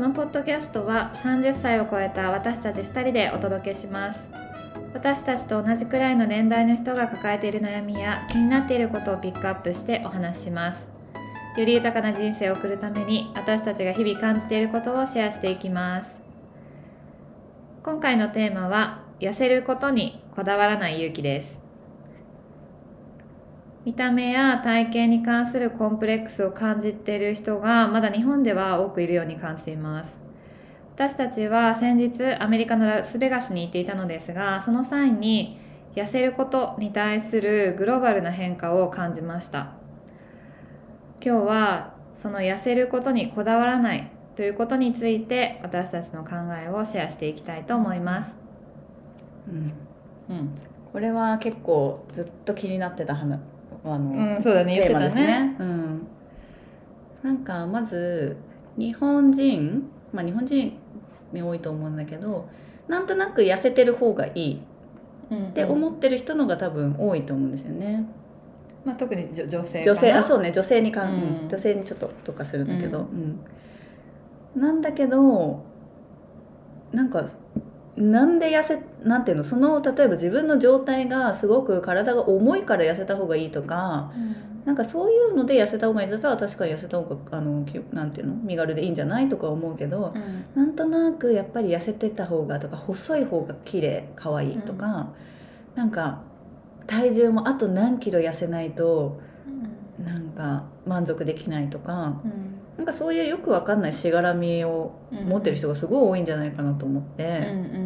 このポッドキャストは30歳を超えた私たち2人でお届けします。私たちと同じくらいの年代の人が抱えている悩みや気になっていることをピックアップしてお話しします。より豊かな人生を送るために私たちが日々感じていることをシェアしていきます。今回のテーマは痩せることにこだわらない勇気です。見た目や体型に関するコンプレックスを感じている人がまだ日本では多くいるように感じています。私たちは先日アメリカのラスベガスに行っていたのですがその際に痩せることに対するグローバルな変化を感じました。今日はその痩せることにこだわらないということについて私たちの考えをシェアしていきたいと思います。うん、うん、これは結構ずっと気になってた話あの、うん、そうだねテーマですたね。ね。うん、なんかまず日本人まあ日本人に多いと思うんだけどなんとなく痩せてる方がいいうんって思ってる人のが多分多いと思うんですよね。まあ、特に女女性女性あうそうね女性にかん、うん。うん女性にちょっと特化するんだけど、ううん。なんだけどなんかなんで痩せなんていうの？その例えば自分の状態がすごく体が重いから痩せた方がいいとかなんかそういうので痩せた方がいいんだったら確かに痩せた方があのきなんていうの？身軽でいいんじゃないとか思うけど、うん。なんとなくやっぱり痩せてた方がとか細い方が綺麗可愛いとか、なんか体重もあと何キロ痩せないとなんか満足できないとかうん。なんかそういうよくわかんないしがらみを持ってる人がすごい多いんじゃないかなと思っうんうんて、うんうん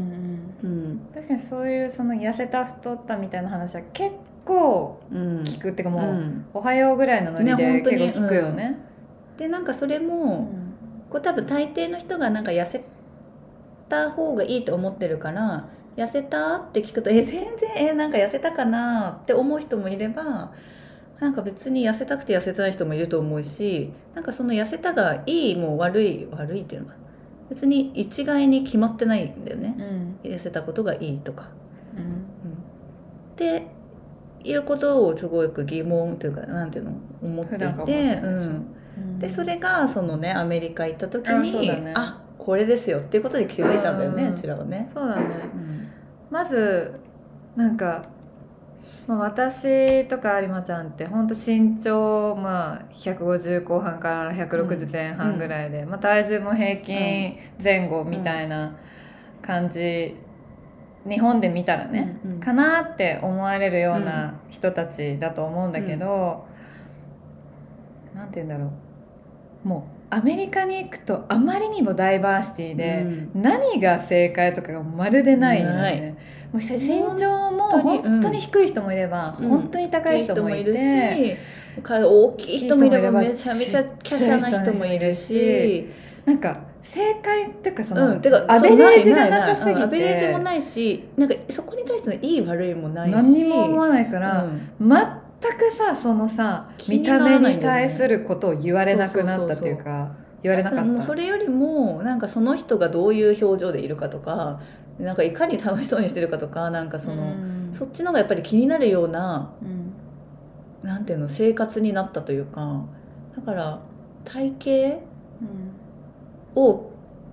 確かにそういうその痩せた太ったみたいな話は結構うん。聞くっていうかもう、うん。おはようぐらいのノリねで結構聞くよね。でなんかそれうも、ん。これ多分大抵の人がなんか痩せた方がいいと思ってるから痩せたって聞くとえ全然えなんか痩せたかなって思う人もいればなんか別に痩せたくて痩せてない人もいると思うしなんかその痩せたがいいもう悪い悪いっていうのか別に一概に決まってないんだよね。うん。痩せたことがいいとか。うん。うん。っていうことをすごく疑問というかなんていうの思っていて、うん、でそれがそのねアメリカ行った時あにそうだね。あこれですよっていうことに気づいたんだよね、ううんちらはね。そうだね。うん。まずなんか、まあ、私とか有馬ちゃんってほんと身長、まあ、150後半から160前半ぐらいで、まあ、体重も平均前後みたいな感じ、日本で見たらね、うんうん。かなって思われるような人たちだと思うんだけど、なんて言うんだろう。もうアメリカに行くとあまりにもダイバーシティで、うん。何が正解とかがまるでないよね。もうし身長も本当に低い人もいれば、うん。本当に高い人もいて、るし彼大きい人もいればめちゃめちゃ華奢な人もいるし。なんか正解っていうかその、うん、てかアベレージがなさすぎて。アベレージもないしなんかそこに対してのいい悪いもないし何にも思わないから、うん。全くさそのさ見た目に対することを言われなくなったっていうか言われなかった。もうそれよりもなんかその人がどういう表情でいるかとかなんかいかに楽しそうにしてるかとかなんかその、うん。そっちの方がやっぱり気になるようなうん。なんていうの生活になったというかだから体型を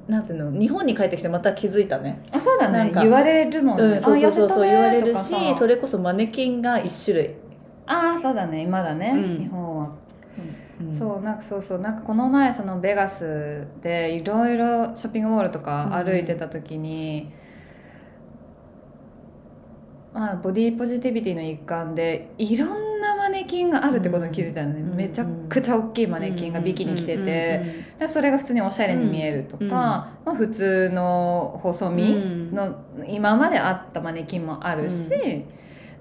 なんていうの日本に帰ってきてまた気づいたね、あそうだなんかね言われるもんね、うん、そうそうそうそう言われるしそれこそマネキンが一種類、ああそうだね。今だね、うん。日本は。うん。そうなんかそうそう。なんかこの前そのベガスでいろいろショッピングモールとか歩いてた時に、まあ、ボディポジティビティの一環でいろんなマネキンがあるってことに気づいたのね、うん。めちゃくちゃ大きいマネキンがビキに来てて、でそれが普通におしゃれに見えるとか、うん。まあ、普通の細うん。身の今まであったマネキンもあるし、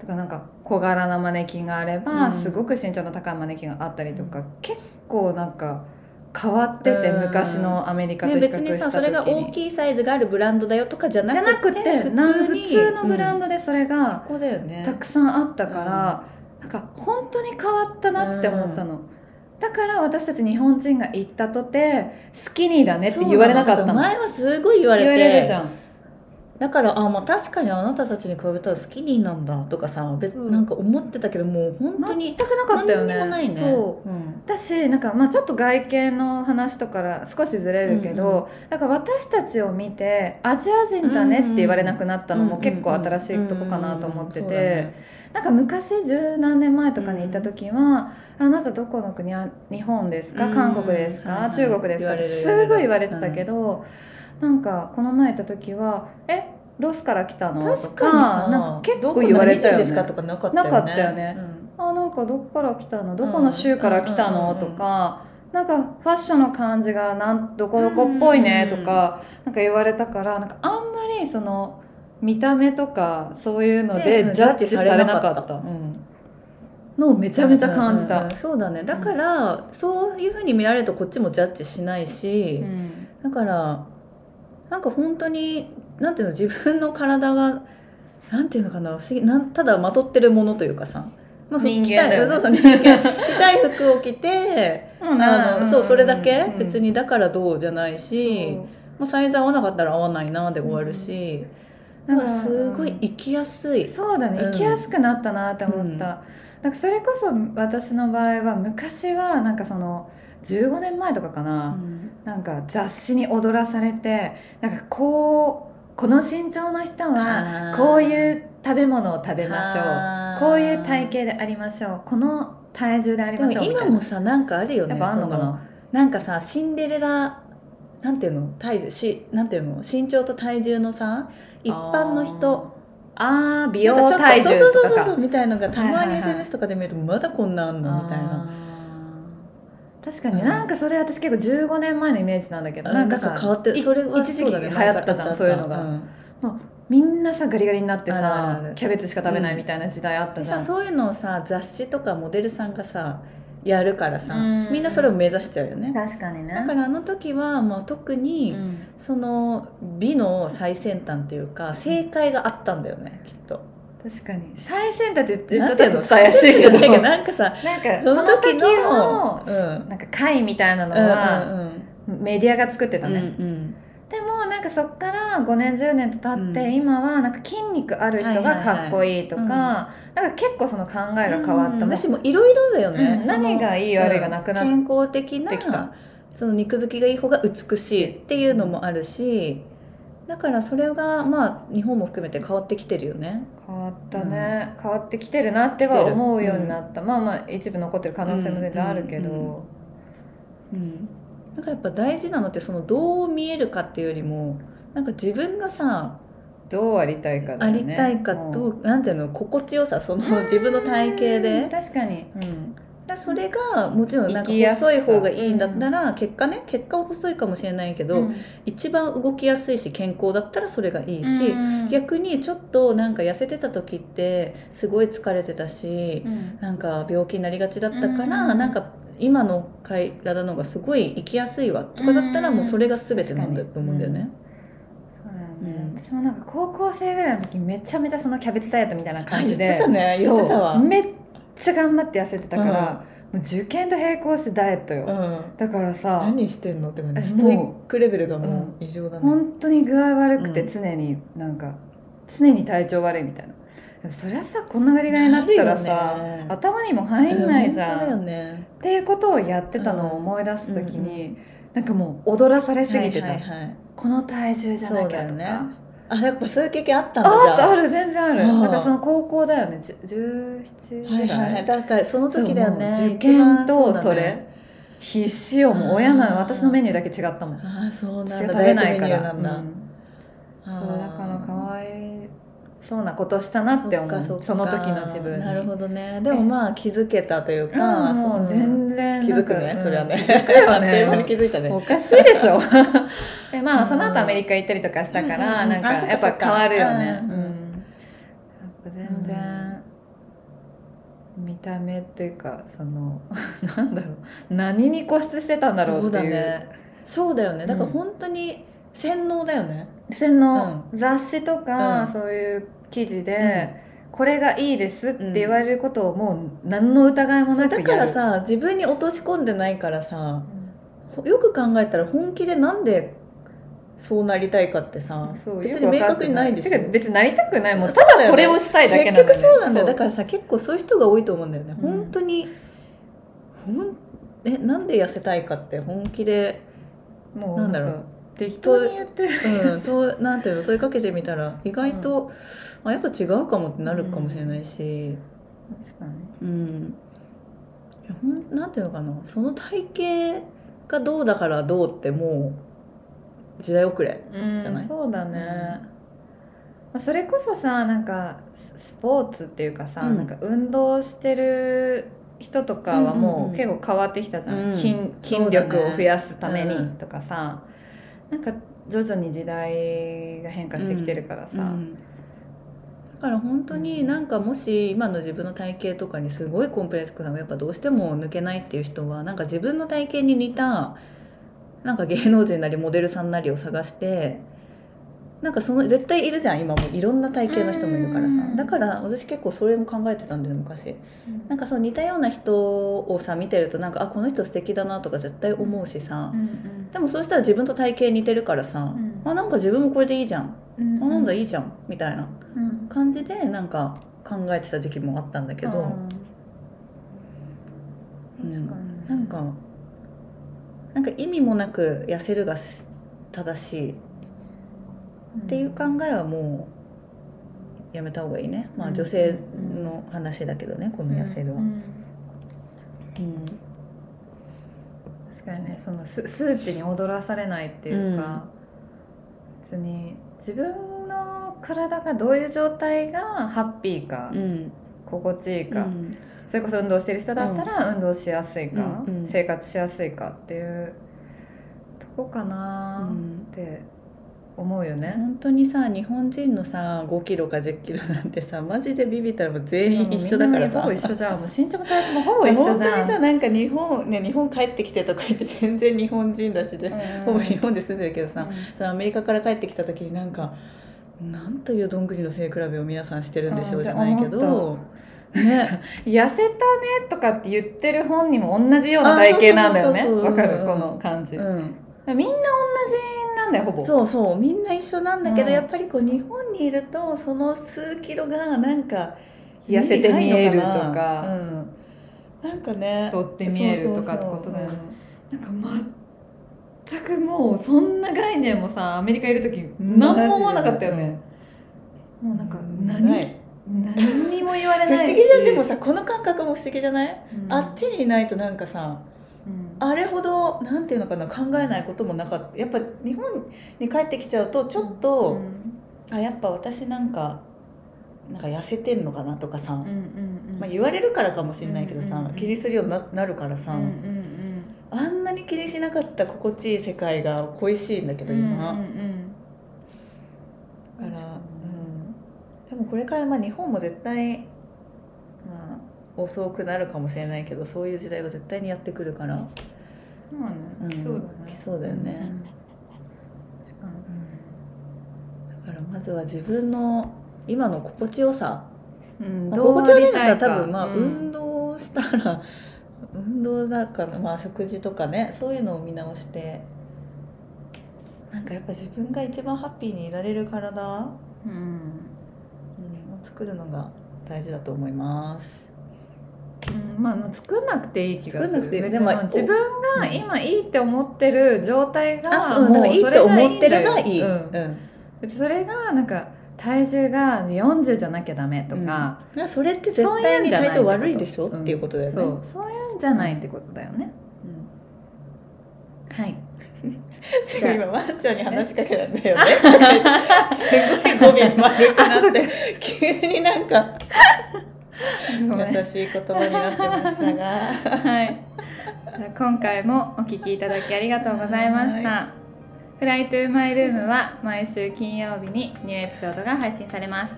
とかなんか小柄なマネキンがあれば、うん。すごく身長の高いマネキンがあったりとか結構なんか変わってて、うん。昔のアメリカとね、比較別にした時に。さそれが大きいサイズがあるブランドだよとかじゃなくてなくてなん普通のブランド、ドでそれうん。そがこだよね。たくさんあったから、なんか本当に変わったなって思ったの。だから私たち日本人が行ったとてスキニーだねって言われなかったの。前はすごい言われ言わてれるじゃんだからあまあ確かにあなたたちに比べたらスキニーなんだとかさ別そうなんか思ってたけどもう本当に全くなかったよね。何にもないね。そう。うん。私なんかまあちょっと外見の話とから少しずれるけど、うんうんなんか私たちを見てアジア人だねって言われなくなったのも結構新しいとこかなと思っててね。なんか昔十何年前とかに行った時は「あなたどこの国は日本ですか？うん。韓国ですか、中国ですか?」すごい言われてたけど、なんかこの前行った時は「えロスから来たの?」と確かなんかさ結構言われたよね。どこ何人ですかとかなかったよね。なかったよね。あなんかどこから来たの？どこの州から来たの、うんうんうんうん。とかなんかファッションの感じがなんどこどこっぽいね？とか、なんか言われたからなんかあんまりその見た目とかそういうのででジャッジされなかった。うん。のをめちゃめちゃ感じた。うんうんうん。そうだね。だから、そういうふうに見られるとこっちもジャッジしないし、うん。だからなんか本当になんていうの自分の体がなんていうのかな不思議なんただまとってるものというかさ、まあ、着たいそうそう 人間。着たい服を着てあのそうそれだけ別ににだからどうじゃないし、まあ、サイズ合わなかったら合わないなで終わるし、うんだからすごい生きやすい。そうだねうん。生きやすくなったなって思った、うん。なんかそれこそ私の場合は昔はなんかその15年前とかかな、なんか雑誌に踊らされてなんかこうこの身長の人はこういう食べ物を食べましょう。こういう体型でありましょう。この体重でありましょう。みたいな。今もさなんかあるよねやっぱあんのかそななんかさシンデレラなんていうの？体重しなんていうの？身長と体重のさ一般の人。あー。美容体重そうそうそうそうとかかそうみたいのがたまに SNS とかで見るとまだこんなあんの？みたいな。確かにうん。なんかそれ私結構15年前のイメージなんだけど、なんかさ変わっていそれは一時期流行ったじゃんそういうのが、ん。みんなさガリガリになってさキャベツしか食べないみたいな時代あったじゃん、そういうのをさ雑誌とかモデルさんがさやるからさうん。みんなそれを目指しちゃうよね。確かにね。だからあの時はもう特に、うん。その美の最先端っていうか正解があったんだよねきっと。確かに。最先端って言っちゃった怪しいけど。なんかさ なんかその時ののうん。なんか会みたいなのうんはうん。メディアが作ってたうんね、うん。でもなんかそっから5年10年と経って、うん。今はなんか筋肉ある人がかっこいいとか、なんか結構その考えが変わった、うん。私もいろいろだよね、うん。何がいい悪いがなくなっ健康的てきたなその肉付きがいい方が美しいっていうのもあるしだからそれがまあ日本も含めて変わってきてるよね。変わったね、変わってきてるなっては思うようになった、まあまあ一部残ってる可能性も全然あるけど、うんうんうん、なんかやっぱ大事なのってそのどう見えるかっていうよりもなんか自分がさどうありたいかだありたいかうん。どうなんていうの心地よさその自分の体型うんで。確かに。うんだそれがもちろんなんか細い方がいいんだったら、結果ね結果は細いかもしれないけど、うん。一番動きやすいし健康だったらそれがいいし、うん。逆にちょっとなんか痩せてた時ってすごい疲れてたし、うん。なんか病気になりがちだったから、うん。なんか今の体の方がすごい生きやすいわとかだったらうん。もうそれが全てなんだと思うんだよね。そうだよね、うん。私もなんか高校生ぐらいの時めちゃめちゃそのキャベツダイエットみたいなあ感じで。言ってたね言ってたわ。めっちゃ頑張って痩せてたから、もう受験と並行してダイエットよ、うん。だからさ何してんの？って感じえストイックレベルがももう異常だね。本当に具合悪くてうん。常になんか常に体調悪いみたいな。そりゃさこんなガリガリになったらさ、ね頭にも入んないじゃん、うんね。っていうことをやってたのを思い出す時に、なんかもう踊らされすぎてた、はいはいはいこの体重じゃなきゃとそうだよね。かあやっぱそういう経験あったんだあじゃあ。ある全然ある。ああだからその高校だよね。じゅ17ぐらい、はいはいはい。だからその時だよね。受験とそれ。必死よもう親なの私のメニューだけ違ったもん。ああそうなんだ。食べないから。んだ。うん。そうだからかわいそうなことしたなって思う。その時の自分に。なるほどね。でもまあ気づけたといううんか、もう全然気づくなんかねそれはね。うん気づくよ あっという間にね気づいたね。おかしいでしょでまあうん。その後アメリカ行ったりとかしたから、なんかやっぱ変わるよね。うん。うん。やっぱ全然、見た目っていうかその なんだろう。何に固執してたんだろうっていう。そうだね。そうだよね。だからうん。本当に洗脳だよね。その雑誌とか、うん。そういう記事で、これがいいですって言われることをもう何の疑いもなくだからさ自分に落とし込んでないからさよく考えたら本気でなんでそうなりたいかってさ別に明確にないでしょ。別になりたくない。もんただそれをしたいだけなんね。結局そうなんだよ。だからさ結構そういう人が多いと思うんだよね、うん。本当にほんえなんで痩せたいかって本気でもうなんだろう。か適当に言ってる。うんと なんていうの問いかけてみたら意外と、あやっぱ違うかもってなるかもしれないし。確かに。うん、いやほんなんていうのかな。その体型がどうだからどうってもう時代遅れうんじゃない？そうだね、まあ、それこそさなんかススポーツっていうかさ、うん。なんか運動してる人とかはうんうんうんもう結構変わってきたじゃん、うん。筋筋力を増やすためにうん。とかさ、なんか徐々に時代が変化してきてるからさ、うん。だから本当になんかもし今の自分の体型とかにすごいコンプレックスがやっぱどうしても抜けないっていう人はなんか自分の体型に似たなんか芸能人なりモデルさんなりを探してなんかその絶対いるじゃん今も。いろんな体型の人もいるからさ。うんだから私結構それも考えてたんだよね昔。なんかそう似たような人をさ見てるとなんかあこの人素敵だなとか絶対思うしさ。うんうん。でもそうしたら自分と体型似てるからさ、ん。あなんか自分もこれでいいじゃん、うんあなんだいいじゃんみたいなうん。感じでなんか考えてた時期もあったんだけど、うんなんかなんか意味もなく痩せるが正しい。っていう考えはもうやめた方がいいね。まあうん。女性の話だけどねこの痩せるは。うん。うん確かにねその数数値に踊らされないっていうか、別に自分の体がどういう状態がハッピーか、うん心地いいか、うん。それこそ運動してる人だったら運動しやすいか、うんうん。生活しやすいかっていうとこかうなっんて思うよね。本当にさ日本人のさ5キロか1 0キロなんてさマジでビビったらもう全員一緒だからさ。ほぼ一緒じゃん。もう身長も体重もほぼ一緒本当にじゃん。さなんか日本ね日本帰ってきてとか言って全然日本人だしで、うんほぼ日本で住んでるけどさ、うん。そのアメリカから帰ってきた時になんかなんというどんぐりの背比べを皆さんしてるんでしょうじゃないけどね 痩せたねとかって言ってる本にも同じような体型なんだよね。わかるこの感じ、うん。みんな同じなんだよほぼ。そうそうみんな一緒なんだけど、うん。やっぱりこう日本にいるとその数キロがなんか痩せて見えるとか。うん、なんかね。太って見えるとかってことだよね。なんか全くもうそんな概念もさアメリカいる時うん。何も思わなかったよね、もうなんか何,、何にも言われ不ないし。思議じゃん。でもさこの感覚も不思議じゃない、うん。あっちにいないとなんかさうん。あれほどなんていうのかな考えないこともなかった。やっぱ日本に帰ってきちゃうとちょっと、あやっぱ私なんかなんか痩せてんのかなとかさ、うんうんうん。まあ、言われるからかもしれないけどさ、うんうんうん。気にするようにななるからさ、うんうんあんなに気にしなかった心地いい世界が恋しいんだけどうん今、うんうん。だから、もこれからまあ日本も絶対、まあ、遅くなるかもしれないけどそういう時代は絶対にやってくるから、うん来そうだね。来そうだよね。ん確かに。だからまずは自分の今の心地よさ、うんまあ、心地悪いんだったら多分まあ運動したら、運動だからまあ食事とかねそういうのを見直して。なんかやっぱ自分が一番ハッピーにいられる体、うん作るのが大事だと思います。うんまあ、作んなくていい気がする。作んなくていい。自分が今いいって思ってる状態がう、だからいいって思ってればいい。う。うん。ん、別にそれがなんか体重が40じゃなきゃダメとか、いやそれって絶対に体調悪いでしょっていうことだよね。そうそういうんじゃないってことだよね、はい すごい今ワンちゃんに話しかけたんだよね。すごい語尾丸くなって急になんか優しい言葉になってましたが。はい。今回もお聞きいただきありがとうございました。フライトゥーマイルームは毎週金曜日にニューエピソードが配信されます。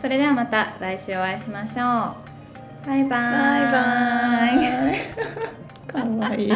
それではまた来週お会いしましょう。バイバーイ。バイバイ。かわいい。